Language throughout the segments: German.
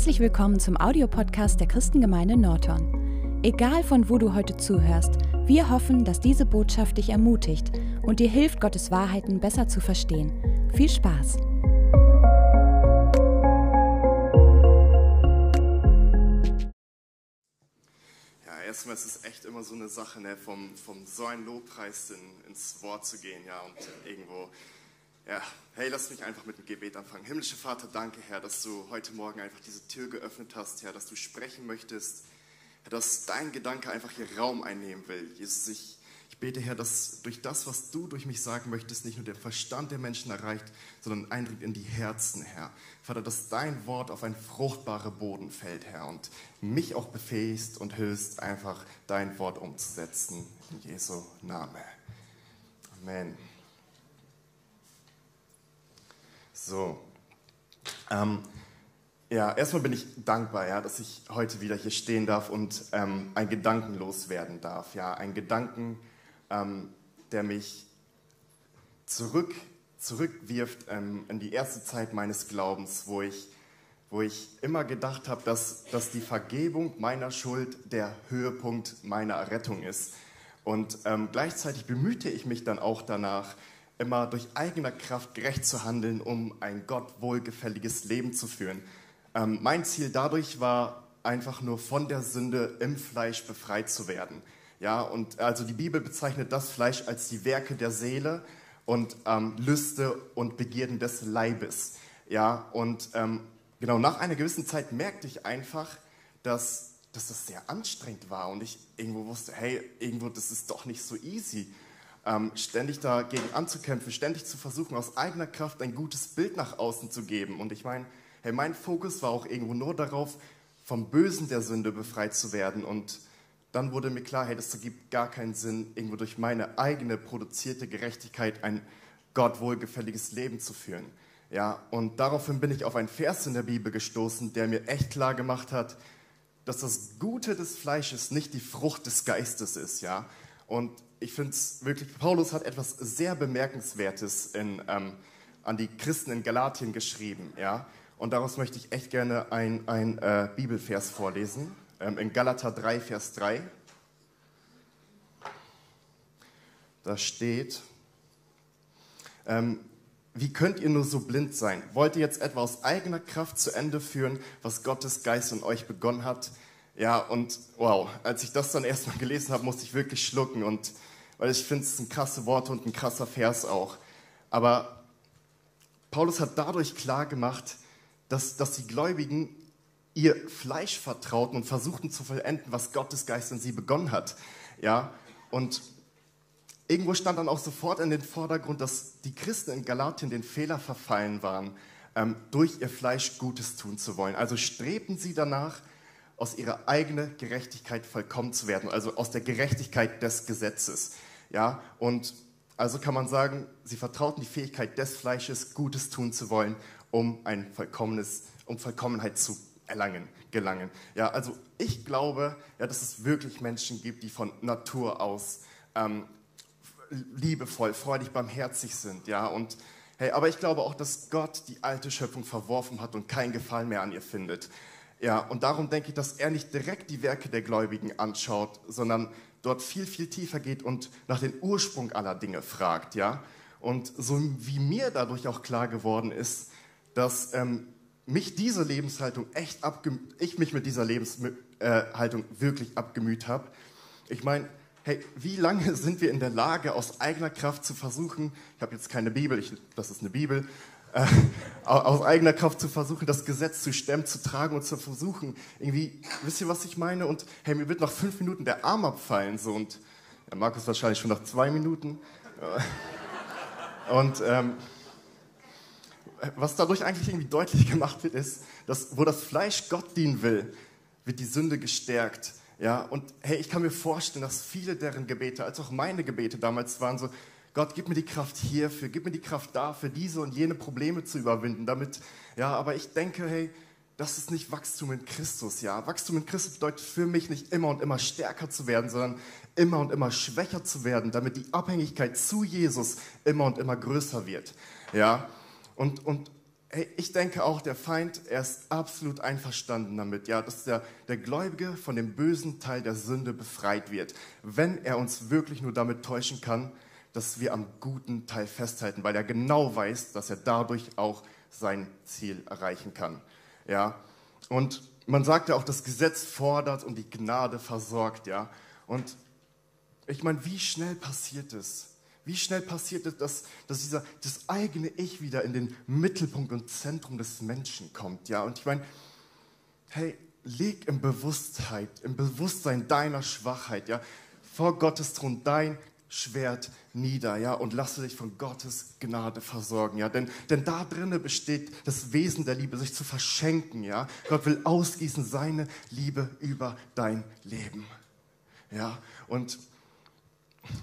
Herzlich willkommen zum Audiopodcast der Christengemeinde Norton. Egal von wo du heute zuhörst, wir hoffen, dass diese Botschaft dich ermutigt und dir hilft, Gottes Wahrheiten besser zu verstehen. Viel Spaß! Ja, erstmal ist es echt immer so eine Sache, ne, vom, vom so ein Lobpreis in, ins Wort zu gehen, ja, und irgendwo ja, hey, lass mich einfach mit dem Gebet anfangen. Himmlischer Vater, danke, Herr, dass du heute Morgen einfach diese Tür geöffnet hast, Herr, dass du sprechen möchtest, Herr, dass dein Gedanke einfach hier Raum einnehmen will. Jesus, ich, ich bete, Herr, dass durch das, was du durch mich sagen möchtest, nicht nur der Verstand der Menschen erreicht, sondern eindringt in die Herzen, Herr. Vater, dass dein Wort auf einen fruchtbaren Boden fällt, Herr, und mich auch befähigst und hilfst, einfach dein Wort umzusetzen. In Jesu Name. Amen. So. Ähm, ja, erstmal bin ich dankbar, ja, dass ich heute wieder hier stehen darf und ähm, einen Gedanken loswerden darf. Ja, ein Gedanken, ähm, der mich zurück, zurückwirft ähm, in die erste Zeit meines Glaubens, wo ich, wo ich immer gedacht habe, dass, dass die Vergebung meiner Schuld der Höhepunkt meiner Errettung ist. Und ähm, gleichzeitig bemühte ich mich dann auch danach, immer durch eigene Kraft gerecht zu handeln, um ein Gott wohlgefälliges Leben zu führen. Ähm, mein Ziel dadurch war einfach nur von der Sünde im Fleisch befreit zu werden. Ja, und also die Bibel bezeichnet das Fleisch als die Werke der Seele und ähm, Lüste und Begierden des Leibes. Ja, und ähm, genau nach einer gewissen Zeit merkte ich einfach, dass, dass das sehr anstrengend war und ich irgendwo wusste, hey, irgendwo, das ist doch nicht so easy ähm, ständig dagegen anzukämpfen, ständig zu versuchen, aus eigener Kraft ein gutes Bild nach außen zu geben. Und ich meine, hey, mein Fokus war auch irgendwo nur darauf, vom Bösen der Sünde befreit zu werden. Und dann wurde mir klar, hey, das ergibt gar keinen Sinn, irgendwo durch meine eigene produzierte Gerechtigkeit ein Gott wohlgefälliges Leben zu führen. Ja, und daraufhin bin ich auf einen Vers in der Bibel gestoßen, der mir echt klar gemacht hat, dass das Gute des Fleisches nicht die Frucht des Geistes ist, ja. Und ich finde es wirklich, Paulus hat etwas sehr Bemerkenswertes in, ähm, an die Christen in Galatien geschrieben. Ja? Und daraus möchte ich echt gerne ein, ein äh, Bibelvers vorlesen. Ähm, in Galater 3, Vers 3. Da steht, ähm, wie könnt ihr nur so blind sein? Wollt ihr jetzt etwa aus eigener Kraft zu Ende führen, was Gottes Geist in euch begonnen hat? Ja, und wow, als ich das dann erstmal gelesen habe, musste ich wirklich schlucken und weil ich finde, es sind krasse Worte und ein krasser Vers auch. Aber Paulus hat dadurch klar gemacht, dass, dass die Gläubigen ihr Fleisch vertrauten und versuchten zu vollenden, was Gottes Geist in sie begonnen hat. Ja, und irgendwo stand dann auch sofort in den Vordergrund, dass die Christen in Galatien den Fehler verfallen waren, ähm, durch ihr Fleisch Gutes tun zu wollen. Also strebten sie danach, aus ihrer eigenen Gerechtigkeit vollkommen zu werden, also aus der Gerechtigkeit des Gesetzes. Ja, und also kann man sagen, sie vertrauten die Fähigkeit des Fleisches, Gutes tun zu wollen, um ein vollkommenes, um Vollkommenheit zu erlangen, gelangen. Ja, also ich glaube, ja, dass es wirklich Menschen gibt, die von Natur aus ähm, liebevoll, freudig, barmherzig sind. Ja, und hey, aber ich glaube auch, dass Gott die alte Schöpfung verworfen hat und keinen Gefallen mehr an ihr findet. Ja, und darum denke ich, dass er nicht direkt die Werke der Gläubigen anschaut, sondern dort viel, viel tiefer geht und nach den Ursprung aller Dinge fragt, ja. Und so wie mir dadurch auch klar geworden ist, dass ähm, mich diese Lebenshaltung echt ich mich mit dieser Lebenshaltung äh, wirklich abgemüht habe. Ich meine, hey, wie lange sind wir in der Lage, aus eigener Kraft zu versuchen, ich habe jetzt keine Bibel, ich, das ist eine Bibel, äh, aus eigener Kraft zu versuchen, das Gesetz zu stemmen, zu tragen und zu versuchen, irgendwie, wisst ihr, was ich meine? Und hey, mir wird nach fünf Minuten der Arm abfallen, so und ja, Markus wahrscheinlich schon nach zwei Minuten. Und ähm, was dadurch eigentlich irgendwie deutlich gemacht wird, ist, dass wo das Fleisch Gott dienen will, wird die Sünde gestärkt. Ja, und hey, ich kann mir vorstellen, dass viele deren Gebete, als auch meine Gebete damals waren, so, Gott, gib mir die Kraft hierfür, gib mir die Kraft dafür, diese und jene Probleme zu überwinden, damit, ja, aber ich denke, hey, das ist nicht Wachstum in Christus, ja. Wachstum in Christus bedeutet für mich nicht immer und immer stärker zu werden, sondern immer und immer schwächer zu werden, damit die Abhängigkeit zu Jesus immer und immer größer wird, ja. Und, und Hey, ich denke auch, der Feind, er ist absolut einverstanden damit, ja, dass der, der Gläubige von dem bösen Teil der Sünde befreit wird, wenn er uns wirklich nur damit täuschen kann, dass wir am guten Teil festhalten, weil er genau weiß, dass er dadurch auch sein Ziel erreichen kann. Ja? Und man sagt ja auch, das Gesetz fordert und die Gnade versorgt. Ja? Und ich meine, wie schnell passiert es? Wie schnell passiert es, dass, dass dieser, das eigene Ich wieder in den Mittelpunkt und Zentrum des Menschen kommt? Ja? Und ich meine, hey, leg im Bewusstheit, im Bewusstsein deiner Schwachheit, ja, vor Gottes Thron dein Schwert nieder, ja, und lasse dich von Gottes Gnade versorgen, ja, denn, denn da drinnen besteht das Wesen der Liebe, sich zu verschenken, ja. Gott will ausgießen seine Liebe über dein Leben, ja, und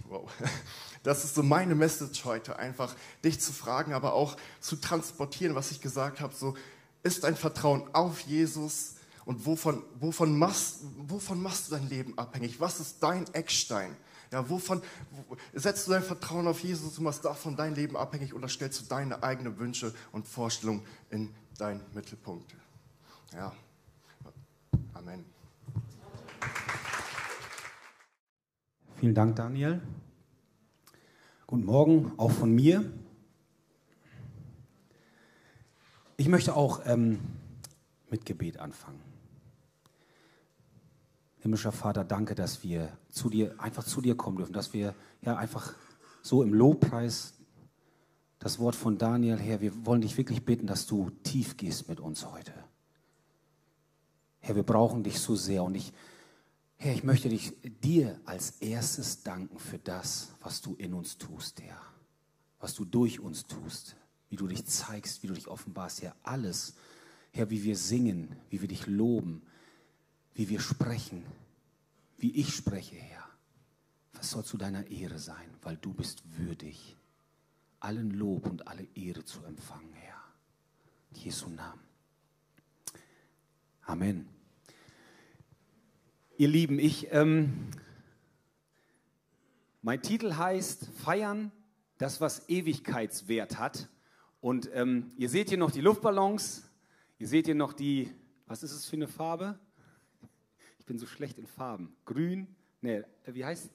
wow, das ist so meine Message heute, einfach dich zu fragen, aber auch zu transportieren, was ich gesagt habe, so, ist dein Vertrauen auf Jesus und wovon, wovon, machst, wovon machst du dein Leben abhängig? Was ist dein Eckstein? Ja, wovon wo, setzt du dein Vertrauen auf Jesus und machst davon dein Leben abhängig oder stellst du deine eigenen Wünsche und Vorstellungen in deinen Mittelpunkt? Ja, Amen. Vielen Dank, Daniel. Guten Morgen, auch von mir. Ich möchte auch ähm, mit Gebet anfangen. Himmlischer Vater, danke, dass wir zu dir, einfach zu dir kommen dürfen, dass wir ja einfach so im Lobpreis das Wort von Daniel her, wir wollen dich wirklich bitten, dass du tief gehst mit uns heute. Herr, wir brauchen dich so sehr und ich, Herr, ich möchte dich dir als erstes danken für das, was du in uns tust, Herr, was du durch uns tust, wie du dich zeigst, wie du dich offenbarst, Herr, alles, Herr, wie wir singen, wie wir dich loben, wie wir sprechen, wie ich spreche, Herr. Was soll zu deiner Ehre sein, weil du bist würdig, allen Lob und alle Ehre zu empfangen, Herr. In Jesu Namen. Amen. Ihr Lieben, ich, ähm, mein Titel heißt Feiern, das was Ewigkeitswert hat. Und ähm, ihr seht hier noch die Luftballons, ihr seht hier noch die, was ist es für eine Farbe? Bin so schlecht in Farben. Grün, ne, wie heißt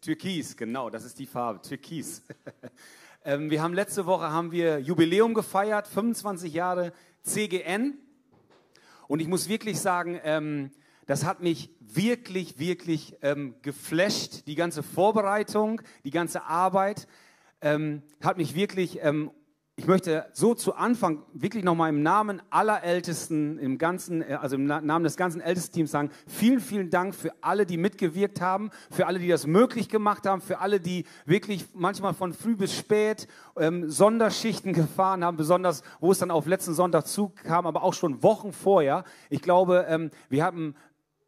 Türkis, genau, das ist die Farbe, Türkis. ähm, wir haben letzte Woche haben wir Jubiläum gefeiert, 25 Jahre CGN. Und ich muss wirklich sagen, ähm, das hat mich wirklich, wirklich ähm, geflasht. Die ganze Vorbereitung, die ganze Arbeit ähm, hat mich wirklich ähm, ich möchte so zu Anfang wirklich nochmal im Namen aller Ältesten, im ganzen, äh, also im Namen des ganzen Ältesteams sagen, vielen, vielen Dank für alle, die mitgewirkt haben, für alle, die das möglich gemacht haben, für alle, die wirklich manchmal von früh bis spät ähm, Sonderschichten gefahren haben, besonders wo es dann auf letzten Sonntag zukam, aber auch schon Wochen vorher. Ich glaube, ähm, wir haben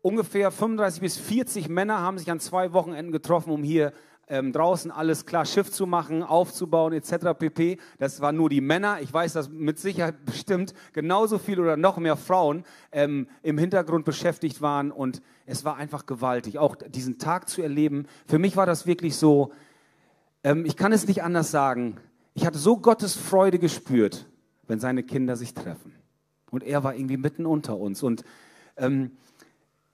ungefähr 35 bis 40 Männer haben sich an zwei Wochenenden getroffen, um hier ähm, draußen alles klar Schiff zu machen, aufzubauen etc. pp. Das waren nur die Männer. Ich weiß, dass mit Sicherheit bestimmt genauso viel oder noch mehr Frauen ähm, im Hintergrund beschäftigt waren und es war einfach gewaltig, auch diesen Tag zu erleben. Für mich war das wirklich so, ähm, ich kann es nicht anders sagen, ich hatte so Gottes Freude gespürt, wenn seine Kinder sich treffen. Und er war irgendwie mitten unter uns und ähm,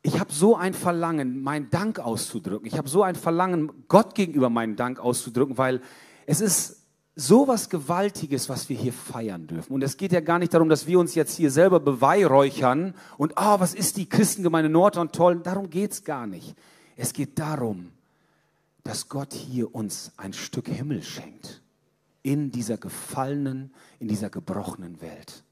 ich habe so ein Verlangen, meinen Dank auszudrücken. Ich habe so ein Verlangen, Gott gegenüber meinen Dank auszudrücken, weil es ist so was Gewaltiges, was wir hier feiern dürfen. Und es geht ja gar nicht darum, dass wir uns jetzt hier selber beweihräuchern und, ah, oh, was ist die Christengemeinde Nordhorn toll. Darum geht es gar nicht. Es geht darum, dass Gott hier uns ein Stück Himmel schenkt. In dieser gefallenen, in dieser gebrochenen Welt.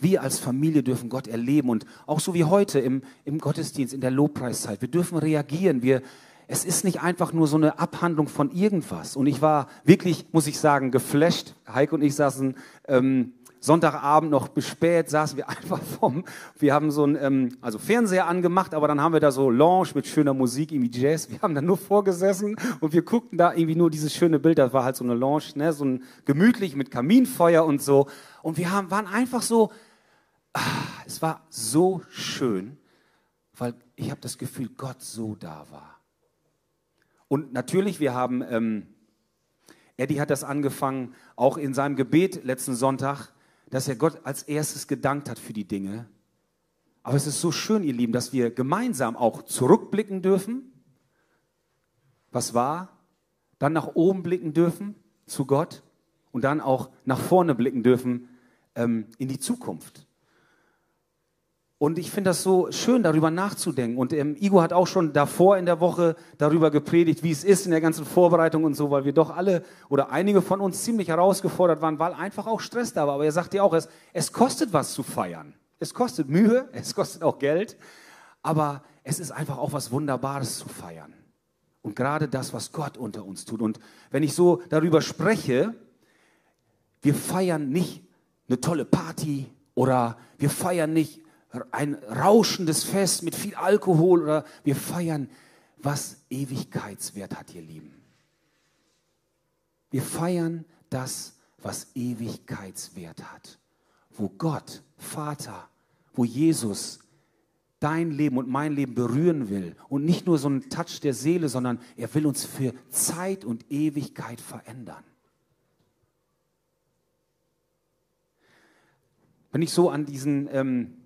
Wir als Familie dürfen Gott erleben und auch so wie heute im, im Gottesdienst, in der Lobpreiszeit. Wir dürfen reagieren. Wir, es ist nicht einfach nur so eine Abhandlung von irgendwas. Und ich war wirklich, muss ich sagen, geflasht. Heike und ich saßen ähm, Sonntagabend noch bis spät, saßen wir einfach vom, wir haben so ein, ähm, also Fernseher angemacht, aber dann haben wir da so Lounge mit schöner Musik, irgendwie Jazz. Wir haben da nur vorgesessen und wir guckten da irgendwie nur dieses schöne Bild. Das war halt so eine Lounge, ne, so ein gemütlich mit Kaminfeuer und so. Und wir haben, waren einfach so, ah, es war so schön, weil ich habe das Gefühl, Gott so da war. Und natürlich, wir haben, ähm, Eddie hat das angefangen, auch in seinem Gebet letzten Sonntag, dass er Gott als erstes gedankt hat für die Dinge. Aber es ist so schön, ihr Lieben, dass wir gemeinsam auch zurückblicken dürfen, was war, dann nach oben blicken dürfen zu Gott und dann auch nach vorne blicken dürfen ähm, in die Zukunft. Und ich finde das so schön, darüber nachzudenken. Und ähm, Igor hat auch schon davor in der Woche darüber gepredigt, wie es ist in der ganzen Vorbereitung und so, weil wir doch alle oder einige von uns ziemlich herausgefordert waren, weil einfach auch Stress da war. Aber er sagt ja auch, es, es kostet was zu feiern. Es kostet Mühe, es kostet auch Geld, aber es ist einfach auch was Wunderbares zu feiern. Und gerade das, was Gott unter uns tut. Und wenn ich so darüber spreche, wir feiern nicht eine tolle Party oder wir feiern nicht ein rauschendes Fest mit viel Alkohol oder wir feiern, was Ewigkeitswert hat, ihr Lieben. Wir feiern das, was Ewigkeitswert hat. Wo Gott, Vater, wo Jesus dein Leben und mein Leben berühren will. Und nicht nur so ein Touch der Seele, sondern er will uns für Zeit und Ewigkeit verändern. Wenn ich so an diesen ähm,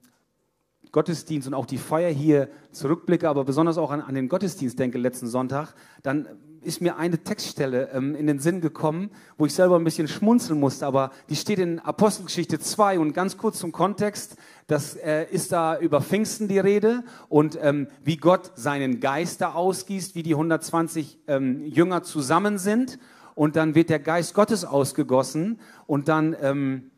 Gottesdienst und auch die Feier hier zurückblicke, aber besonders auch an, an den Gottesdienst denke letzten Sonntag, dann ist mir eine Textstelle ähm, in den Sinn gekommen, wo ich selber ein bisschen schmunzeln musste, aber die steht in Apostelgeschichte 2 und ganz kurz zum Kontext, das äh, ist da über Pfingsten die Rede und ähm, wie Gott seinen Geist da ausgießt, wie die 120 ähm, Jünger zusammen sind. Und dann wird der Geist Gottes ausgegossen und dann ähm,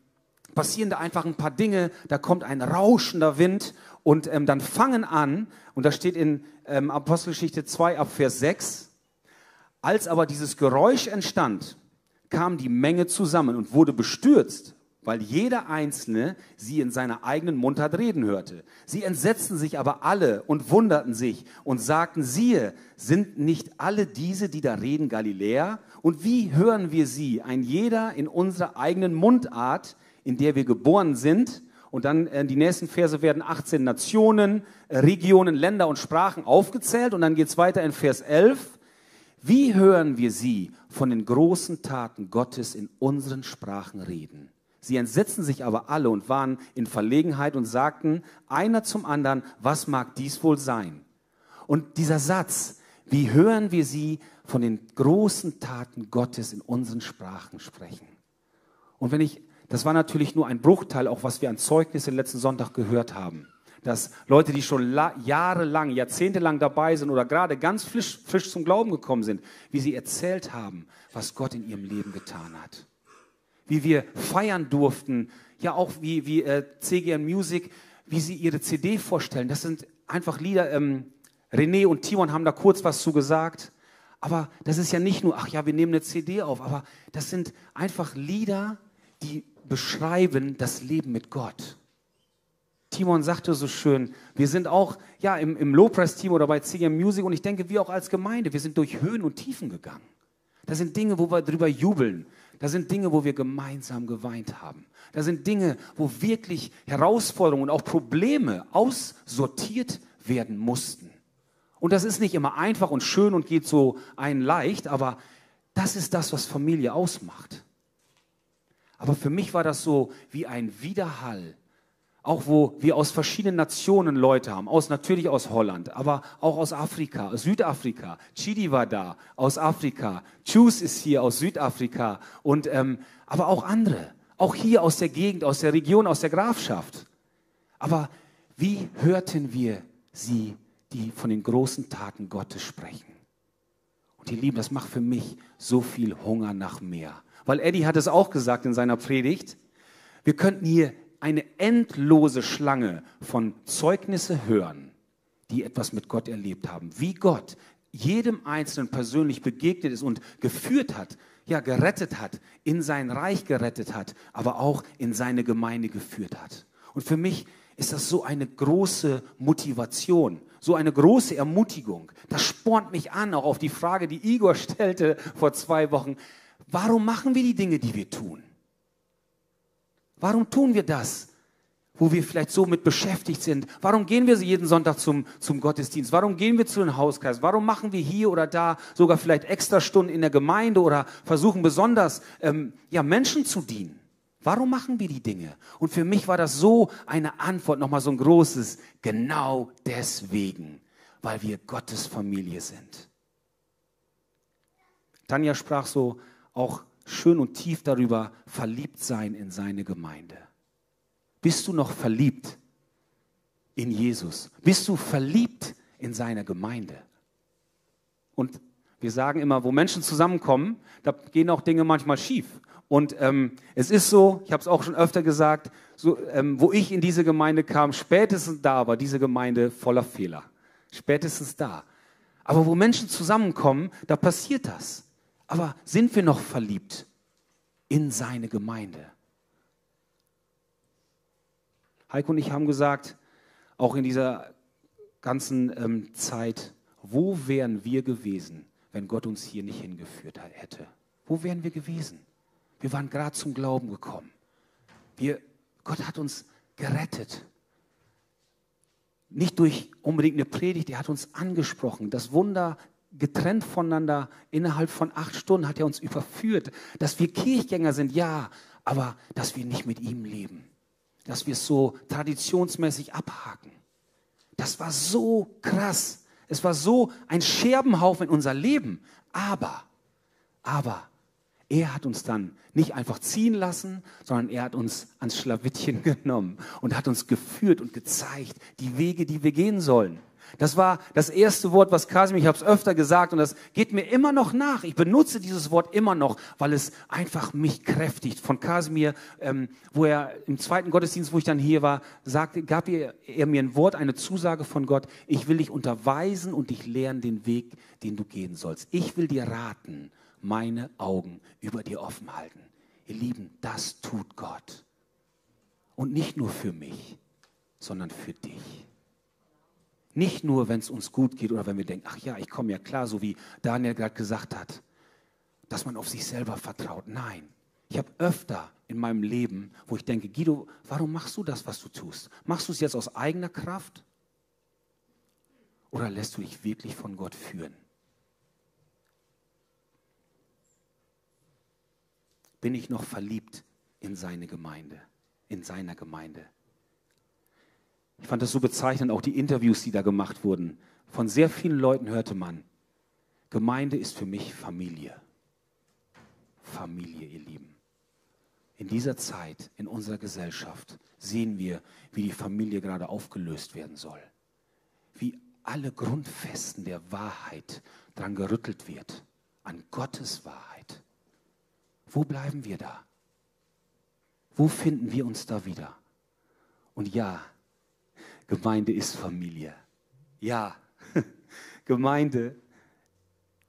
passieren da einfach ein paar Dinge, da kommt ein rauschender Wind und ähm, dann fangen an, und da steht in ähm, Apostelgeschichte 2 ab Vers 6, als aber dieses Geräusch entstand, kam die Menge zusammen und wurde bestürzt, weil jeder Einzelne sie in seiner eigenen Mundart reden hörte. Sie entsetzten sich aber alle und wunderten sich und sagten, siehe, sind nicht alle diese, die da reden, Galiläer? Und wie hören wir sie, ein jeder in unserer eigenen Mundart? In der wir geboren sind. Und dann äh, die nächsten Verse werden 18 Nationen, äh, Regionen, Länder und Sprachen aufgezählt. Und dann geht es weiter in Vers 11. Wie hören wir sie von den großen Taten Gottes in unseren Sprachen reden? Sie entsetzten sich aber alle und waren in Verlegenheit und sagten einer zum anderen, was mag dies wohl sein? Und dieser Satz, wie hören wir sie von den großen Taten Gottes in unseren Sprachen sprechen? Und wenn ich das war natürlich nur ein Bruchteil, auch was wir an Zeugnissen letzten Sonntag gehört haben. Dass Leute, die schon jahrelang, jahrzehntelang dabei sind oder gerade ganz frisch, frisch zum Glauben gekommen sind, wie sie erzählt haben, was Gott in ihrem Leben getan hat. Wie wir feiern durften, ja auch wie, wie äh, CGN Music, wie sie ihre CD vorstellen. Das sind einfach Lieder, ähm, René und Timon haben da kurz was zu gesagt. Aber das ist ja nicht nur, ach ja, wir nehmen eine CD auf, aber das sind einfach Lieder, die beschreiben das Leben mit Gott. Timon sagte so schön, wir sind auch ja, im, im Low-Press-Team oder bei CGM Music und ich denke, wir auch als Gemeinde, wir sind durch Höhen und Tiefen gegangen. Das sind Dinge, wo wir drüber jubeln. Das sind Dinge, wo wir gemeinsam geweint haben. Das sind Dinge, wo wirklich Herausforderungen und auch Probleme aussortiert werden mussten. Und das ist nicht immer einfach und schön und geht so ein leicht, aber das ist das, was Familie ausmacht. Aber für mich war das so wie ein Widerhall. Auch wo wir aus verschiedenen Nationen Leute haben, aus natürlich aus Holland, aber auch aus Afrika, aus Südafrika. Chidi war da, aus Afrika. Chus ist hier aus Südafrika und ähm, aber auch andere, auch hier aus der Gegend, aus der Region, aus der Grafschaft. Aber wie hörten wir sie, die von den großen Taten Gottes sprechen? Und ihr Lieben, das macht für mich so viel Hunger nach mehr. Weil Eddie hat es auch gesagt in seiner Predigt. Wir könnten hier eine endlose Schlange von Zeugnisse hören, die etwas mit Gott erlebt haben. Wie Gott jedem Einzelnen persönlich begegnet ist und geführt hat, ja, gerettet hat, in sein Reich gerettet hat, aber auch in seine Gemeinde geführt hat. Und für mich ist das so eine große Motivation, so eine große Ermutigung. Das spornt mich an, auch auf die Frage, die Igor stellte vor zwei Wochen. Warum machen wir die Dinge, die wir tun? Warum tun wir das, wo wir vielleicht so mit beschäftigt sind. Warum gehen wir jeden Sonntag zum, zum Gottesdienst? Warum gehen wir zu den Hauskreis? Warum machen wir hier oder da sogar vielleicht extra Stunden in der Gemeinde oder versuchen besonders ähm, ja, Menschen zu dienen? Warum machen wir die Dinge? Und für mich war das so eine Antwort, nochmal so ein großes, genau deswegen, weil wir Gottes Familie sind. Tanja sprach so auch schön und tief darüber, verliebt sein in seine Gemeinde. Bist du noch verliebt in Jesus? Bist du verliebt in seine Gemeinde? Und wir sagen immer, wo Menschen zusammenkommen, da gehen auch Dinge manchmal schief. Und ähm, es ist so, ich habe es auch schon öfter gesagt, so, ähm, wo ich in diese Gemeinde kam, spätestens da war diese Gemeinde voller Fehler. Spätestens da. Aber wo Menschen zusammenkommen, da passiert das. Aber sind wir noch verliebt in seine Gemeinde? Heiko und ich haben gesagt, auch in dieser ganzen ähm, Zeit, wo wären wir gewesen, wenn Gott uns hier nicht hingeführt hätte? Wo wären wir gewesen? Wir waren gerade zum Glauben gekommen. Wir, Gott hat uns gerettet. Nicht durch unbedingt eine Predigt, er hat uns angesprochen. Das Wunder getrennt voneinander innerhalb von acht Stunden hat er uns überführt. Dass wir Kirchgänger sind, ja, aber dass wir nicht mit ihm leben. Dass wir es so traditionsmäßig abhaken. Das war so krass. Es war so ein Scherbenhaufen in unser Leben. Aber, aber, er hat uns dann nicht einfach ziehen lassen, sondern er hat uns ans Schlawittchen genommen und hat uns geführt und gezeigt, die Wege, die wir gehen sollen. Das war das erste Wort, was Kasim, ich habe es öfter gesagt und das geht mir immer noch nach. Ich benutze dieses Wort immer noch, weil es einfach mich kräftigt. Von Kasimir, ähm, wo er im zweiten Gottesdienst, wo ich dann hier war, sagte, gab er, er mir ein Wort, eine Zusage von Gott. Ich will dich unterweisen und dich lehren den Weg, den du gehen sollst. Ich will dir raten meine Augen über dir offen halten. Ihr Lieben, das tut Gott. Und nicht nur für mich, sondern für dich. Nicht nur, wenn es uns gut geht oder wenn wir denken, ach ja, ich komme ja klar, so wie Daniel gerade gesagt hat, dass man auf sich selber vertraut. Nein, ich habe öfter in meinem Leben, wo ich denke, Guido, warum machst du das, was du tust? Machst du es jetzt aus eigener Kraft? Oder lässt du dich wirklich von Gott führen? bin ich noch verliebt in seine Gemeinde, in seiner Gemeinde. Ich fand das so bezeichnend, auch die Interviews, die da gemacht wurden. Von sehr vielen Leuten hörte man, Gemeinde ist für mich Familie. Familie, ihr Lieben. In dieser Zeit, in unserer Gesellschaft, sehen wir, wie die Familie gerade aufgelöst werden soll. Wie alle Grundfesten der Wahrheit dran gerüttelt wird, an Gottes Wahrheit. Wo bleiben wir da? Wo finden wir uns da wieder? Und ja, Gemeinde ist Familie. Ja, Gemeinde,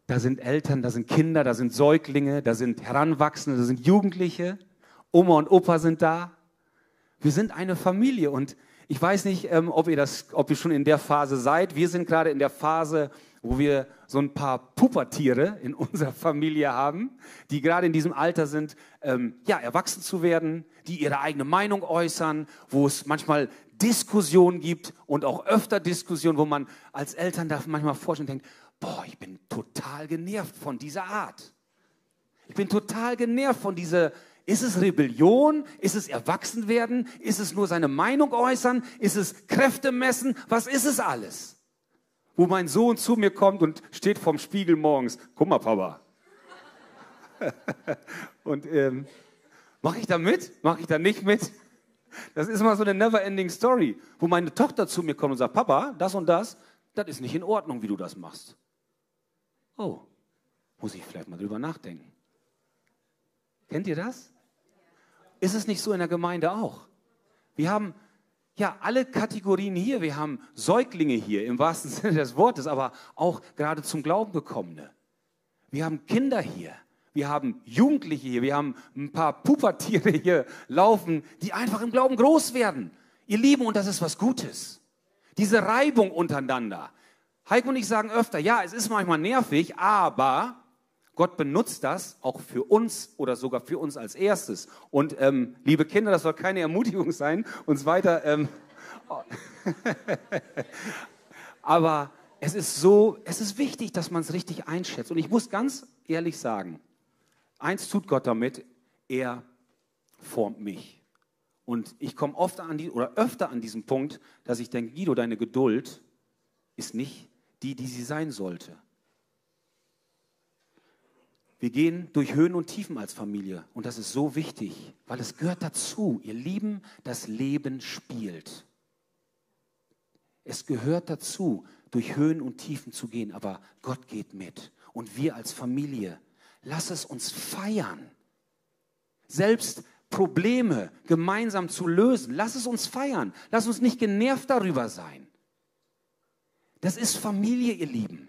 da sind Eltern, da sind Kinder, da sind Säuglinge, da sind Heranwachsende, da sind Jugendliche. Oma und Opa sind da. Wir sind eine Familie und ich weiß nicht, ähm, ob, ihr das, ob ihr schon in der Phase seid. Wir sind gerade in der Phase, wo wir so ein paar Puppertiere in unserer Familie haben, die gerade in diesem Alter sind, ähm, ja, erwachsen zu werden, die ihre eigene Meinung äußern, wo es manchmal Diskussionen gibt und auch öfter Diskussionen, wo man als Eltern da manchmal vorstellt und denkt, boah, ich bin total genervt von dieser Art. Ich bin total genervt von dieser, ist es Rebellion? Ist es Erwachsenwerden? Ist es nur seine Meinung äußern? Ist es Kräfte messen? Was ist es alles? wo mein Sohn zu mir kommt und steht vorm Spiegel morgens. Guck mal, Papa. und ähm, mache ich da mit? Mache ich da nicht mit? Das ist immer so eine never-ending Story, wo meine Tochter zu mir kommt und sagt, Papa, das und das, das ist nicht in Ordnung, wie du das machst. Oh, muss ich vielleicht mal drüber nachdenken. Kennt ihr das? Ist es nicht so in der Gemeinde auch? Wir haben ja, alle Kategorien hier. Wir haben Säuglinge hier im wahrsten Sinne des Wortes, aber auch gerade zum Glauben gekommene. Wir haben Kinder hier. Wir haben Jugendliche hier. Wir haben ein paar Pubertiere hier laufen, die einfach im Glauben groß werden. Ihr Lieben, und das ist was Gutes. Diese Reibung untereinander. Heiko und ich sagen öfter, ja, es ist manchmal nervig, aber Gott benutzt das auch für uns oder sogar für uns als erstes. Und ähm, liebe Kinder, das soll keine Ermutigung sein, uns weiter. Ähm, aber es ist so, es ist wichtig, dass man es richtig einschätzt. Und ich muss ganz ehrlich sagen, eins tut Gott damit, er formt mich. Und ich komme oft an die, oder öfter an diesen Punkt, dass ich denke, Guido, deine Geduld ist nicht die, die sie sein sollte. Wir gehen durch Höhen und Tiefen als Familie und das ist so wichtig, weil es gehört dazu. Ihr Lieben, das Leben spielt. Es gehört dazu, durch Höhen und Tiefen zu gehen, aber Gott geht mit. Und wir als Familie, lass es uns feiern. Selbst Probleme gemeinsam zu lösen, lass es uns feiern. Lass uns nicht genervt darüber sein. Das ist Familie, ihr Lieben.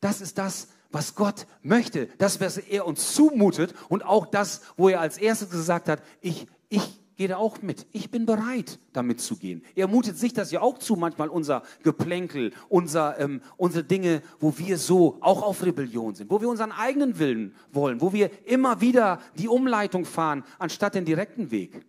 Das ist das, was Gott möchte, das, was er uns zumutet und auch das, wo er als erstes gesagt hat, ich, ich gehe da auch mit. Ich bin bereit, damit zu gehen. Er mutet sich das ja auch zu, manchmal unser Geplänkel, unser, ähm, unsere Dinge, wo wir so auch auf Rebellion sind, wo wir unseren eigenen Willen wollen, wo wir immer wieder die Umleitung fahren, anstatt den direkten Weg.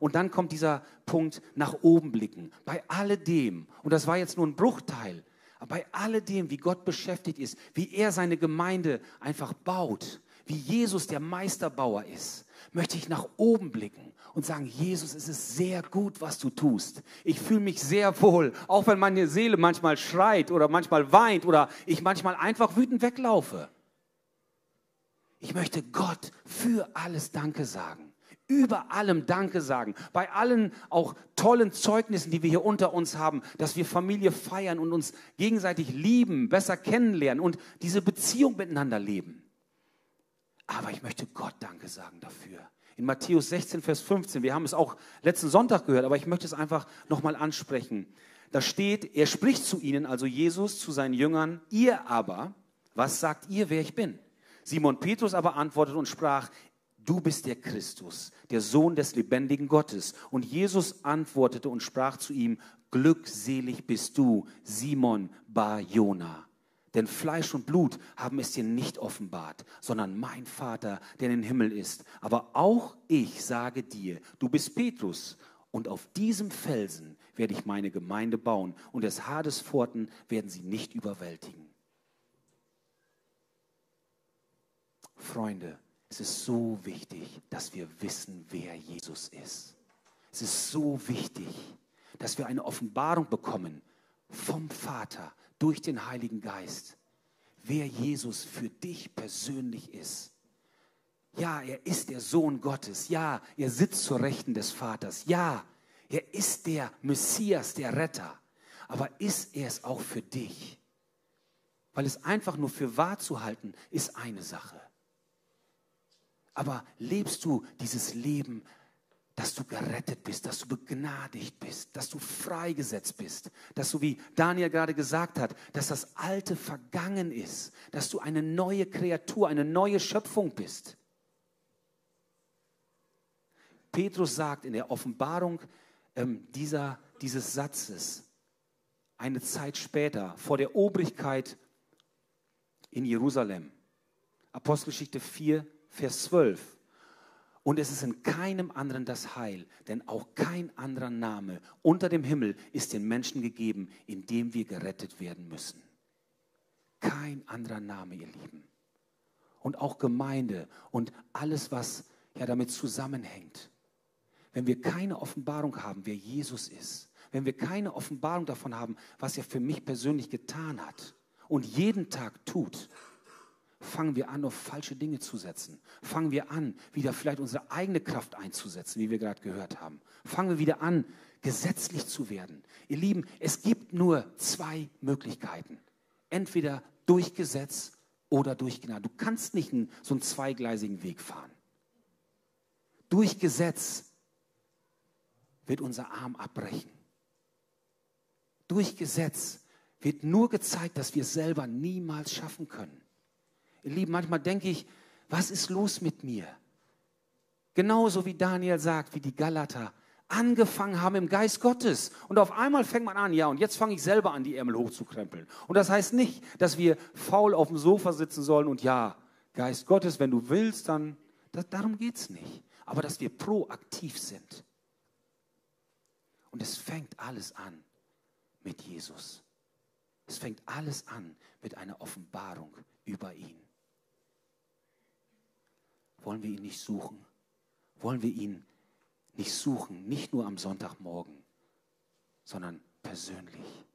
Und dann kommt dieser Punkt nach oben blicken. Bei alledem, und das war jetzt nur ein Bruchteil, aber bei alledem, wie Gott beschäftigt ist, wie er seine Gemeinde einfach baut, wie Jesus der Meisterbauer ist, möchte ich nach oben blicken und sagen, Jesus, es ist sehr gut, was du tust. Ich fühle mich sehr wohl, auch wenn meine Seele manchmal schreit oder manchmal weint oder ich manchmal einfach wütend weglaufe. Ich möchte Gott für alles Danke sagen. Über allem Danke sagen. Bei allen auch tollen Zeugnissen, die wir hier unter uns haben, dass wir Familie feiern und uns gegenseitig lieben, besser kennenlernen und diese Beziehung miteinander leben. Aber ich möchte Gott Danke sagen dafür. In Matthäus 16, Vers 15, wir haben es auch letzten Sonntag gehört, aber ich möchte es einfach nochmal ansprechen. Da steht, er spricht zu ihnen, also Jesus zu seinen Jüngern, ihr aber, was sagt ihr, wer ich bin? Simon Petrus aber antwortete und sprach, du bist der Christus, der Sohn des lebendigen Gottes. Und Jesus antwortete und sprach zu ihm, glückselig bist du, Simon Bar Jona. Denn Fleisch und Blut haben es dir nicht offenbart, sondern mein Vater, der in den Himmel ist. Aber auch ich sage dir, du bist Petrus, und auf diesem Felsen werde ich meine Gemeinde bauen, und des Hades Pforten werden sie nicht überwältigen. Freunde, es ist so wichtig, dass wir wissen, wer Jesus ist. Es ist so wichtig, dass wir eine Offenbarung bekommen vom Vater, durch den Heiligen Geist, wer Jesus für dich persönlich ist. Ja, er ist der Sohn Gottes. Ja, er sitzt zur Rechten des Vaters. Ja, er ist der Messias, der Retter. Aber ist er es auch für dich? Weil es einfach nur für wahr zu halten, ist eine Sache. Aber lebst du dieses Leben dass du gerettet bist, dass du begnadigt bist, dass du freigesetzt bist, dass du, wie Daniel gerade gesagt hat, dass das Alte vergangen ist, dass du eine neue Kreatur, eine neue Schöpfung bist. Petrus sagt in der Offenbarung ähm, dieser, dieses Satzes, eine Zeit später, vor der Obrigkeit in Jerusalem, Apostelgeschichte 4, Vers 12, und es ist in keinem anderen das Heil, denn auch kein anderer Name unter dem Himmel ist den Menschen gegeben, in dem wir gerettet werden müssen. Kein anderer Name, ihr Lieben. Und auch Gemeinde und alles, was ja damit zusammenhängt. Wenn wir keine Offenbarung haben, wer Jesus ist, wenn wir keine Offenbarung davon haben, was er für mich persönlich getan hat und jeden Tag tut, fangen wir an, auf falsche Dinge zu setzen. Fangen wir an, wieder vielleicht unsere eigene Kraft einzusetzen, wie wir gerade gehört haben. Fangen wir wieder an, gesetzlich zu werden. Ihr Lieben, es gibt nur zwei Möglichkeiten. Entweder durch Gesetz oder durch Gnade. Du kannst nicht einen, so einen zweigleisigen Weg fahren. Durch Gesetz wird unser Arm abbrechen. Durch Gesetz wird nur gezeigt, dass wir es selber niemals schaffen können. Ihr Lieben, manchmal denke ich, was ist los mit mir? Genauso wie Daniel sagt, wie die Galater angefangen haben im Geist Gottes. Und auf einmal fängt man an, ja, und jetzt fange ich selber an, die Ärmel hochzukrempeln. Und das heißt nicht, dass wir faul auf dem Sofa sitzen sollen und ja, Geist Gottes, wenn du willst, dann, das, darum geht es nicht. Aber dass wir proaktiv sind. Und es fängt alles an mit Jesus. Es fängt alles an mit einer Offenbarung über ihn. Wollen wir ihn nicht suchen? Wollen wir ihn nicht suchen, nicht nur am Sonntagmorgen, sondern persönlich?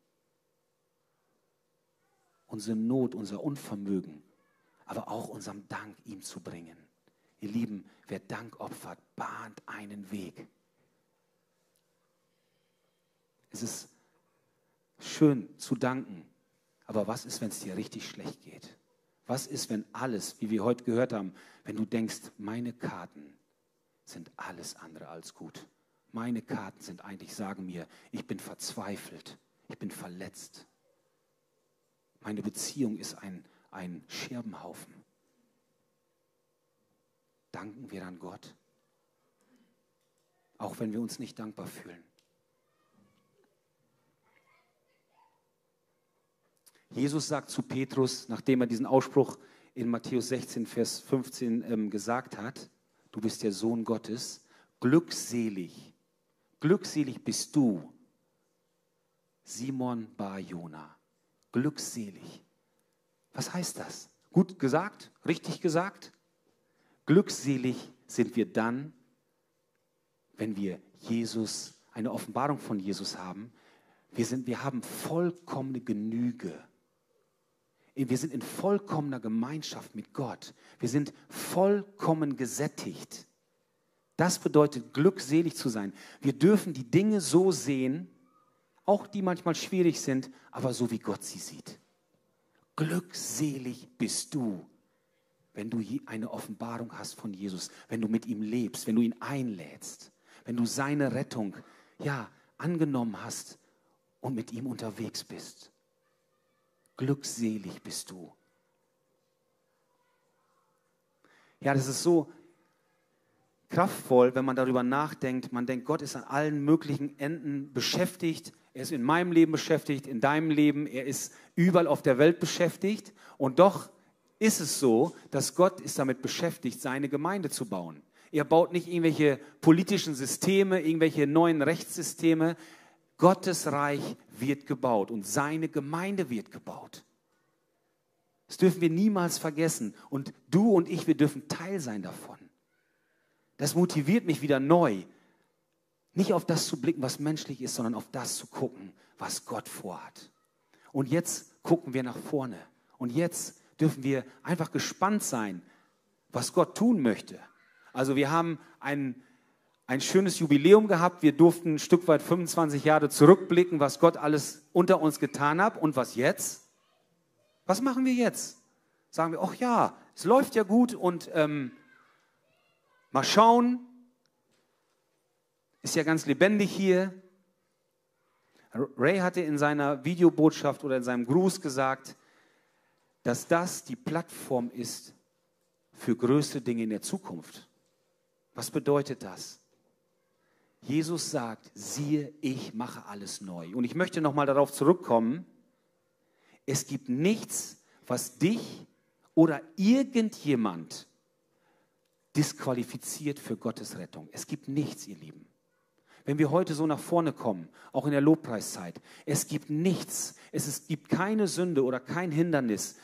Unsere Not, unser Unvermögen, aber auch unserem Dank ihm zu bringen. Ihr Lieben, wer Dank opfert, bahnt einen Weg. Es ist schön zu danken, aber was ist, wenn es dir richtig schlecht geht? Was ist, wenn alles, wie wir heute gehört haben, wenn du denkst, meine Karten sind alles andere als gut. Meine Karten sind eigentlich, sagen mir, ich bin verzweifelt, ich bin verletzt. Meine Beziehung ist ein, ein Scherbenhaufen. Danken wir dann Gott, auch wenn wir uns nicht dankbar fühlen. Jesus sagt zu Petrus, nachdem er diesen Ausspruch in Matthäus 16, Vers 15 ähm, gesagt hat, du bist der Sohn Gottes, glückselig, glückselig bist du, Simon Bar Jona, glückselig. Was heißt das? Gut gesagt? Richtig gesagt? Glückselig sind wir dann, wenn wir Jesus, eine Offenbarung von Jesus haben. Wir, sind, wir haben vollkommene Genüge wir sind in vollkommener Gemeinschaft mit Gott. Wir sind vollkommen gesättigt. Das bedeutet, glückselig zu sein. Wir dürfen die Dinge so sehen, auch die manchmal schwierig sind, aber so wie Gott sie sieht. Glückselig bist du, wenn du eine Offenbarung hast von Jesus, wenn du mit ihm lebst, wenn du ihn einlädst, wenn du seine Rettung ja angenommen hast und mit ihm unterwegs bist. Glückselig bist du. Ja, das ist so kraftvoll, wenn man darüber nachdenkt. Man denkt, Gott ist an allen möglichen Enden beschäftigt. Er ist in meinem Leben beschäftigt, in deinem Leben. Er ist überall auf der Welt beschäftigt. Und doch ist es so, dass Gott ist damit beschäftigt, seine Gemeinde zu bauen. Er baut nicht irgendwelche politischen Systeme, irgendwelche neuen Rechtssysteme. Gottes Reich wird gebaut und seine Gemeinde wird gebaut. Das dürfen wir niemals vergessen. Und du und ich, wir dürfen Teil sein davon. Das motiviert mich wieder neu. Nicht auf das zu blicken, was menschlich ist, sondern auf das zu gucken, was Gott vorhat. Und jetzt gucken wir nach vorne. Und jetzt dürfen wir einfach gespannt sein, was Gott tun möchte. Also wir haben einen ein schönes Jubiläum gehabt. Wir durften ein Stück weit 25 Jahre zurückblicken, was Gott alles unter uns getan hat. Und was jetzt? Was machen wir jetzt? Sagen wir, ach ja, es läuft ja gut und ähm, mal schauen. Ist ja ganz lebendig hier. Ray hatte in seiner Videobotschaft oder in seinem Gruß gesagt, dass das die Plattform ist für größte Dinge in der Zukunft. Was bedeutet das? Jesus sagt, siehe, ich mache alles neu. Und ich möchte nochmal darauf zurückkommen. Es gibt nichts, was dich oder irgendjemand disqualifiziert für Gottes Rettung. Es gibt nichts, ihr Lieben. Wenn wir heute so nach vorne kommen, auch in der Lobpreiszeit, es gibt nichts, es, es gibt keine Sünde oder kein Hindernis,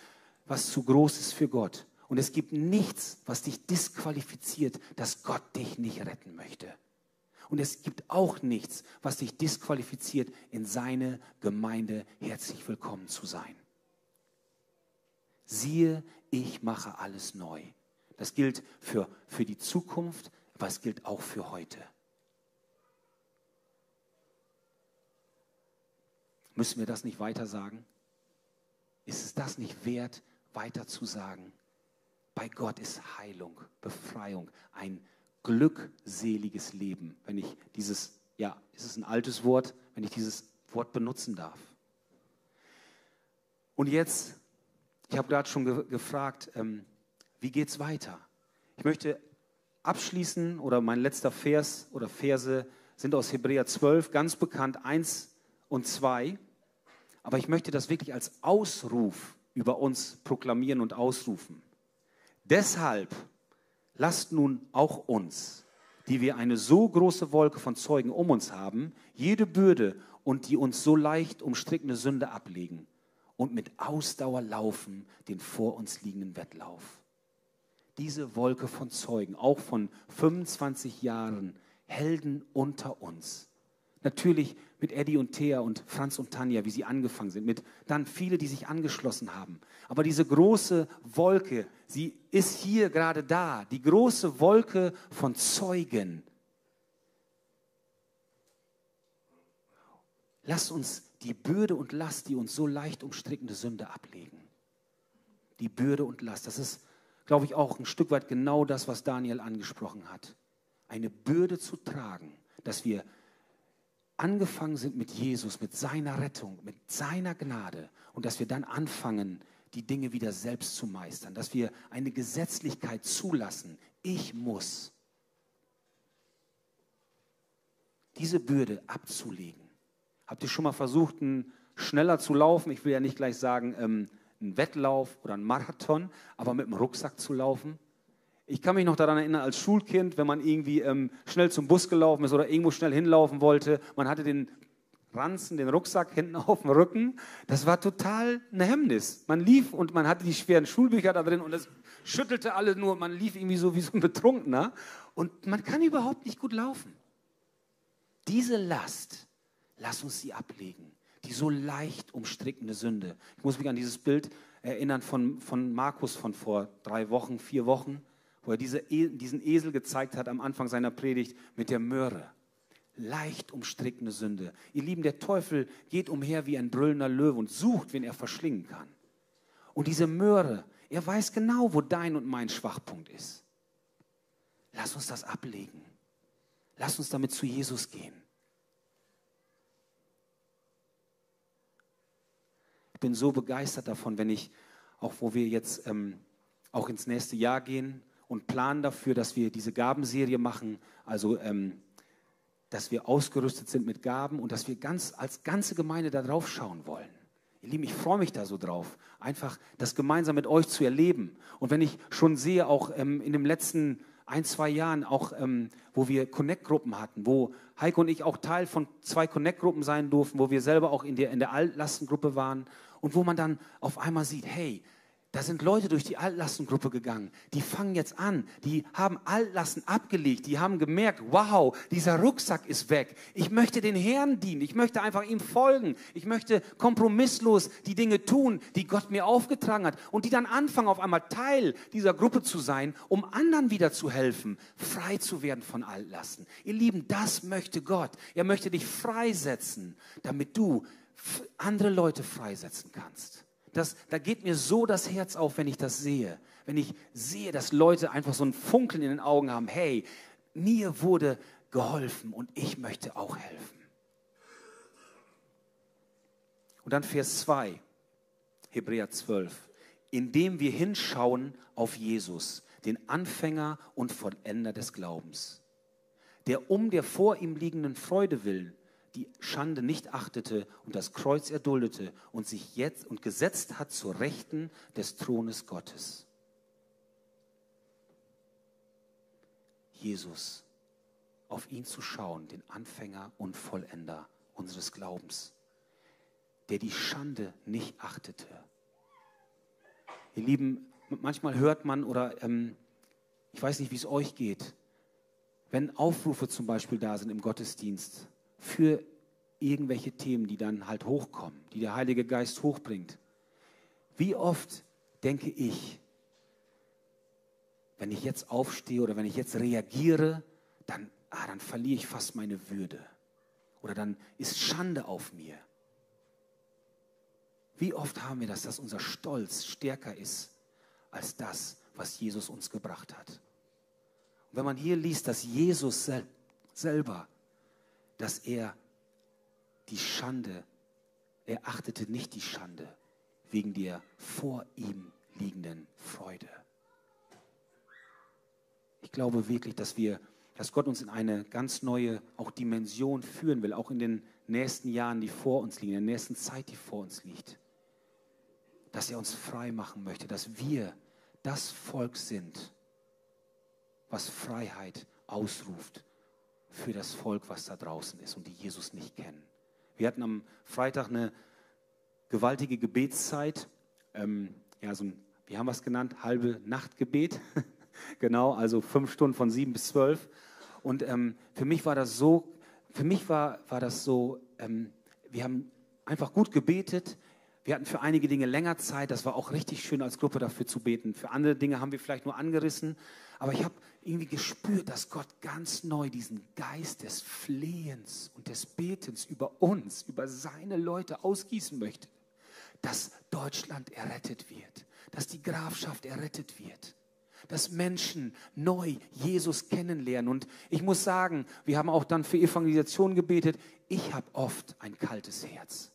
was zu groß ist für Gott. Und es gibt nichts, was dich disqualifiziert, dass Gott dich nicht retten möchte. Und es gibt auch nichts, was dich disqualifiziert, in seine Gemeinde herzlich willkommen zu sein. Siehe, ich mache alles neu. Das gilt für, für die Zukunft, aber es gilt auch für heute. Müssen wir das nicht weiter sagen? Ist es das nicht wert, weiter zu sagen? Bei Gott ist Heilung, Befreiung, ein glückseliges Leben, wenn ich dieses, ja, ist es ein altes Wort, wenn ich dieses Wort benutzen darf. Und jetzt, ich habe gerade schon ge gefragt, ähm, wie geht es weiter? Ich möchte abschließen oder mein letzter Vers oder Verse sind aus Hebräer 12, ganz bekannt 1 und 2. Aber ich möchte das wirklich als Ausruf über uns proklamieren und ausrufen. Deshalb lasst nun auch uns, die wir eine so große Wolke von Zeugen um uns haben, jede Bürde und die uns so leicht umstrickende Sünde ablegen und mit Ausdauer laufen den vor uns liegenden Wettlauf. Diese Wolke von Zeugen, auch von 25 Jahren Helden unter uns. Natürlich mit Eddie und Thea und Franz und Tanja, wie sie angefangen sind, mit dann viele, die sich angeschlossen haben. Aber diese große Wolke, sie ist hier gerade da, die große Wolke von Zeugen. Lass uns die Bürde und Last, die uns so leicht umstrickende Sünde ablegen. Die Bürde und Last, das ist, glaube ich, auch ein Stück weit genau das, was Daniel angesprochen hat. Eine Bürde zu tragen, dass wir angefangen sind mit Jesus, mit seiner Rettung, mit seiner Gnade und dass wir dann anfangen, die Dinge wieder selbst zu meistern, dass wir eine Gesetzlichkeit zulassen. Ich muss diese Bürde abzulegen. Habt ihr schon mal versucht, schneller zu laufen? Ich will ja nicht gleich sagen, ähm, einen Wettlauf oder einen Marathon, aber mit dem Rucksack zu laufen? Ich kann mich noch daran erinnern, als Schulkind, wenn man irgendwie ähm, schnell zum Bus gelaufen ist oder irgendwo schnell hinlaufen wollte, man hatte den Ranzen, den Rucksack hinten auf dem Rücken. Das war total ein Hemmnis. Man lief und man hatte die schweren Schulbücher da drin und es schüttelte alle nur. Man lief irgendwie so wie so ein Betrunkener und man kann überhaupt nicht gut laufen. Diese Last, lass uns sie ablegen. Die so leicht umstrickende Sünde. Ich muss mich an dieses Bild erinnern von, von Markus von vor drei Wochen, vier Wochen wo er diese, e, diesen Esel gezeigt hat am Anfang seiner Predigt mit der Möhre. Leicht umstrickende Sünde. Ihr Lieben, der Teufel geht umher wie ein brüllender Löwe und sucht, wen er verschlingen kann. Und diese Möhre, er weiß genau, wo dein und mein Schwachpunkt ist. Lass uns das ablegen. Lass uns damit zu Jesus gehen. Ich bin so begeistert davon, wenn ich, auch wo wir jetzt ähm, auch ins nächste Jahr gehen, und planen dafür, dass wir diese Gabenserie machen, also ähm, dass wir ausgerüstet sind mit Gaben und dass wir ganz als ganze Gemeinde da drauf schauen wollen. Ihr Lieben, ich freue mich da so drauf, einfach das gemeinsam mit euch zu erleben. Und wenn ich schon sehe, auch ähm, in den letzten ein, zwei Jahren, auch ähm, wo wir Connect-Gruppen hatten, wo Heike und ich auch Teil von zwei Connect-Gruppen sein durften, wo wir selber auch in der, in der Altlastengruppe waren und wo man dann auf einmal sieht, hey, da sind Leute durch die Altlastengruppe gegangen. Die fangen jetzt an. Die haben Altlasten abgelegt. Die haben gemerkt, wow, dieser Rucksack ist weg. Ich möchte den Herrn dienen. Ich möchte einfach ihm folgen. Ich möchte kompromisslos die Dinge tun, die Gott mir aufgetragen hat. Und die dann anfangen, auf einmal Teil dieser Gruppe zu sein, um anderen wieder zu helfen, frei zu werden von Altlasten. Ihr Lieben, das möchte Gott. Er möchte dich freisetzen, damit du andere Leute freisetzen kannst. Das, da geht mir so das Herz auf, wenn ich das sehe. Wenn ich sehe, dass Leute einfach so ein Funkeln in den Augen haben. Hey, mir wurde geholfen und ich möchte auch helfen. Und dann Vers 2, Hebräer 12. Indem wir hinschauen auf Jesus, den Anfänger und Vollender des Glaubens, der um der vor ihm liegenden Freude willen die Schande nicht achtete und das Kreuz erduldete und sich jetzt und gesetzt hat zur Rechten des Thrones Gottes. Jesus, auf ihn zu schauen, den Anfänger und Vollender unseres Glaubens, der die Schande nicht achtete. Ihr Lieben, manchmal hört man oder ähm, ich weiß nicht, wie es euch geht, wenn Aufrufe zum Beispiel da sind im Gottesdienst, für irgendwelche Themen, die dann halt hochkommen, die der Heilige Geist hochbringt. Wie oft denke ich, wenn ich jetzt aufstehe oder wenn ich jetzt reagiere, dann, ah, dann verliere ich fast meine Würde. Oder dann ist Schande auf mir. Wie oft haben wir das, dass unser Stolz stärker ist als das, was Jesus uns gebracht hat. Und wenn man hier liest, dass Jesus sel selber dass er die Schande, er achtete nicht die Schande wegen der vor ihm liegenden Freude. Ich glaube wirklich, dass wir dass Gott uns in eine ganz neue auch Dimension führen will, auch in den nächsten Jahren, die vor uns liegen, in der nächsten Zeit, die vor uns liegt. Dass er uns frei machen möchte, dass wir das Volk sind, was Freiheit ausruft für das Volk, was da draußen ist und die Jesus nicht kennen. Wir hatten am Freitag eine gewaltige Gebetszeit, ähm, ja, so ein, wie haben es genannt, halbe Nachtgebet. genau, also fünf Stunden von sieben bis zwölf. Und ähm, für mich war das so, für mich war, war das so, ähm, wir haben einfach gut gebetet. Wir hatten für einige Dinge länger Zeit. Das war auch richtig schön als Gruppe dafür zu beten. Für andere Dinge haben wir vielleicht nur angerissen. Aber ich habe irgendwie gespürt, dass Gott ganz neu diesen Geist des Flehens und des Betens über uns, über seine Leute ausgießen möchte. Dass Deutschland errettet wird, dass die Grafschaft errettet wird, dass Menschen neu Jesus kennenlernen. Und ich muss sagen, wir haben auch dann für Evangelisation gebetet. Ich habe oft ein kaltes Herz.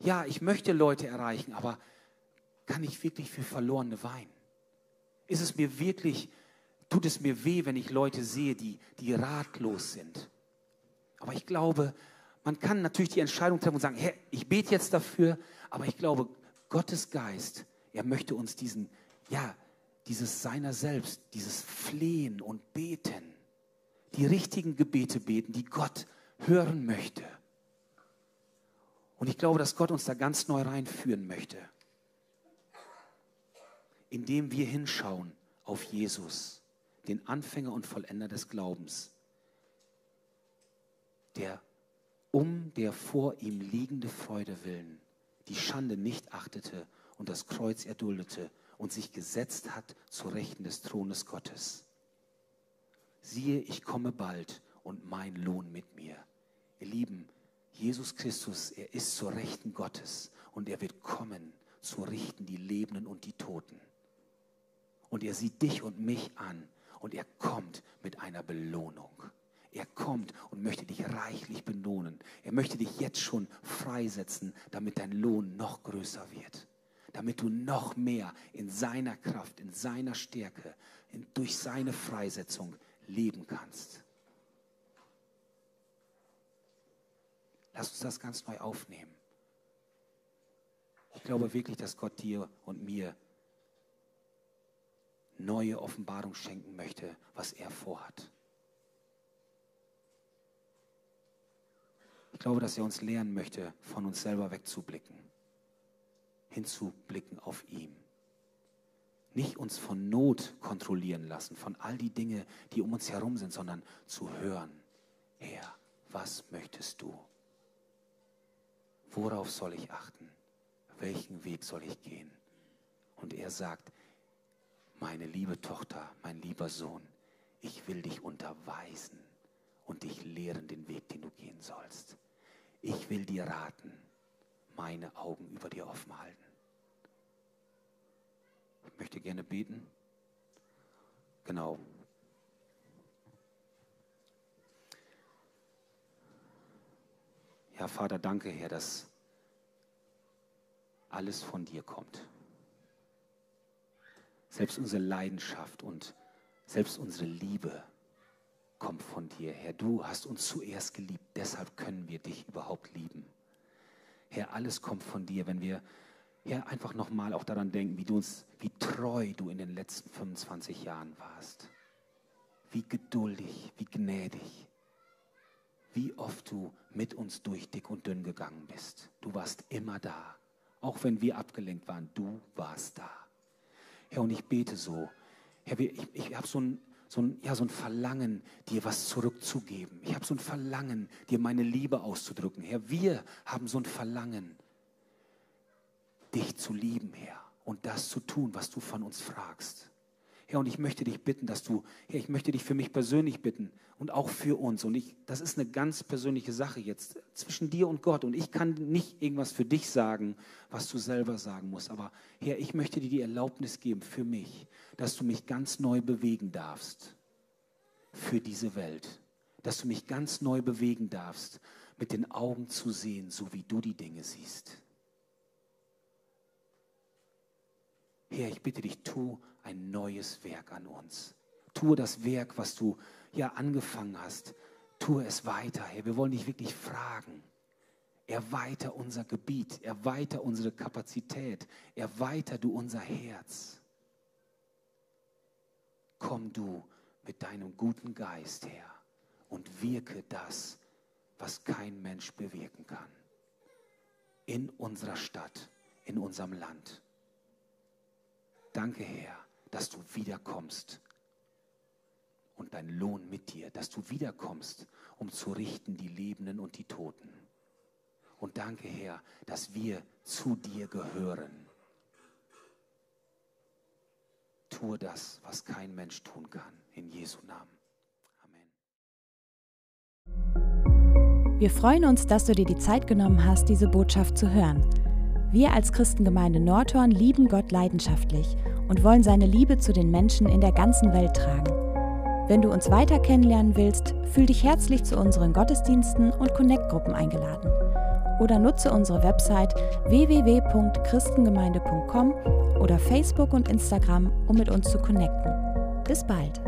Ja, ich möchte Leute erreichen, aber kann ich wirklich für Verlorene weinen? Ist es mir wirklich, tut es mir weh, wenn ich Leute sehe, die, die ratlos sind? Aber ich glaube, man kann natürlich die Entscheidung treffen und sagen, Herr, ich bete jetzt dafür, aber ich glaube, Gottes Geist, er möchte uns diesen, ja, dieses seiner selbst, dieses Flehen und Beten, die richtigen Gebete beten, die Gott hören möchte. Und ich glaube, dass Gott uns da ganz neu reinführen möchte, indem wir hinschauen auf Jesus, den Anfänger und Vollender des Glaubens, der um der vor ihm liegende Freude willen die Schande nicht achtete und das Kreuz erduldete und sich gesetzt hat zu Rechten des Thrones Gottes. Siehe, ich komme bald und mein Lohn mit mir. Ihr Lieben, Jesus Christus, er ist zur Rechten Gottes und er wird kommen zu richten die Lebenden und die Toten. Und er sieht dich und mich an und er kommt mit einer Belohnung. Er kommt und möchte dich reichlich belohnen. Er möchte dich jetzt schon freisetzen, damit dein Lohn noch größer wird damit du noch mehr in seiner Kraft, in seiner Stärke, in, durch seine Freisetzung leben kannst. Lass uns das ganz neu aufnehmen. Ich glaube wirklich, dass Gott dir und mir neue Offenbarung schenken möchte, was er vorhat. Ich glaube, dass er uns lehren möchte, von uns selber wegzublicken hinzublicken auf ihn. Nicht uns von Not kontrollieren lassen, von all die Dinge, die um uns herum sind, sondern zu hören, Herr, was möchtest du? Worauf soll ich achten? Welchen Weg soll ich gehen? Und er sagt, meine liebe Tochter, mein lieber Sohn, ich will dich unterweisen und dich lehren den Weg, den du gehen sollst. Ich will dir raten, meine Augen über dir offen halten. Ich möchte gerne beten. Genau. Ja, Vater, danke, Herr, dass alles von dir kommt. Selbst unsere Leidenschaft und selbst unsere Liebe kommt von dir, Herr. Du hast uns zuerst geliebt, deshalb können wir dich überhaupt lieben. Herr, alles kommt von dir, wenn wir ja, einfach nochmal auch daran denken, wie du uns, wie treu du in den letzten 25 Jahren warst. Wie geduldig, wie gnädig. Wie oft du mit uns durch dick und dünn gegangen bist. Du warst immer da. Auch wenn wir abgelenkt waren, du warst da. Herr, und ich bete so. Herr, ich, ich habe so ein, so, ein, ja, so ein Verlangen, dir was zurückzugeben. Ich habe so ein Verlangen, dir meine Liebe auszudrücken. Herr, wir haben so ein Verlangen dich zu lieben, Herr, und das zu tun, was du von uns fragst. Herr, und ich möchte dich bitten, dass du, Herr, ich möchte dich für mich persönlich bitten und auch für uns. Und ich, das ist eine ganz persönliche Sache jetzt zwischen dir und Gott. Und ich kann nicht irgendwas für dich sagen, was du selber sagen musst. Aber Herr, ich möchte dir die Erlaubnis geben für mich, dass du mich ganz neu bewegen darfst für diese Welt. Dass du mich ganz neu bewegen darfst, mit den Augen zu sehen, so wie du die Dinge siehst. Herr, ich bitte dich, tu ein neues Werk an uns. Tue das Werk, was du ja angefangen hast. Tue es weiter, Herr. Wir wollen dich wirklich fragen. Erweiter unser Gebiet, erweiter unsere Kapazität, erweiter du unser Herz. Komm du mit deinem guten Geist her und wirke das, was kein Mensch bewirken kann. In unserer Stadt, in unserem Land. Danke, Herr, dass du wiederkommst und dein Lohn mit dir, dass du wiederkommst, um zu richten die Lebenden und die Toten. Und danke, Herr, dass wir zu dir gehören. Tue das, was kein Mensch tun kann. In Jesu Namen. Amen. Wir freuen uns, dass du dir die Zeit genommen hast, diese Botschaft zu hören. Wir als Christengemeinde Nordhorn lieben Gott leidenschaftlich und wollen seine Liebe zu den Menschen in der ganzen Welt tragen. Wenn du uns weiter kennenlernen willst, fühl dich herzlich zu unseren Gottesdiensten und Connect-Gruppen eingeladen oder nutze unsere Website www.christengemeinde.com oder Facebook und Instagram, um mit uns zu connecten. Bis bald!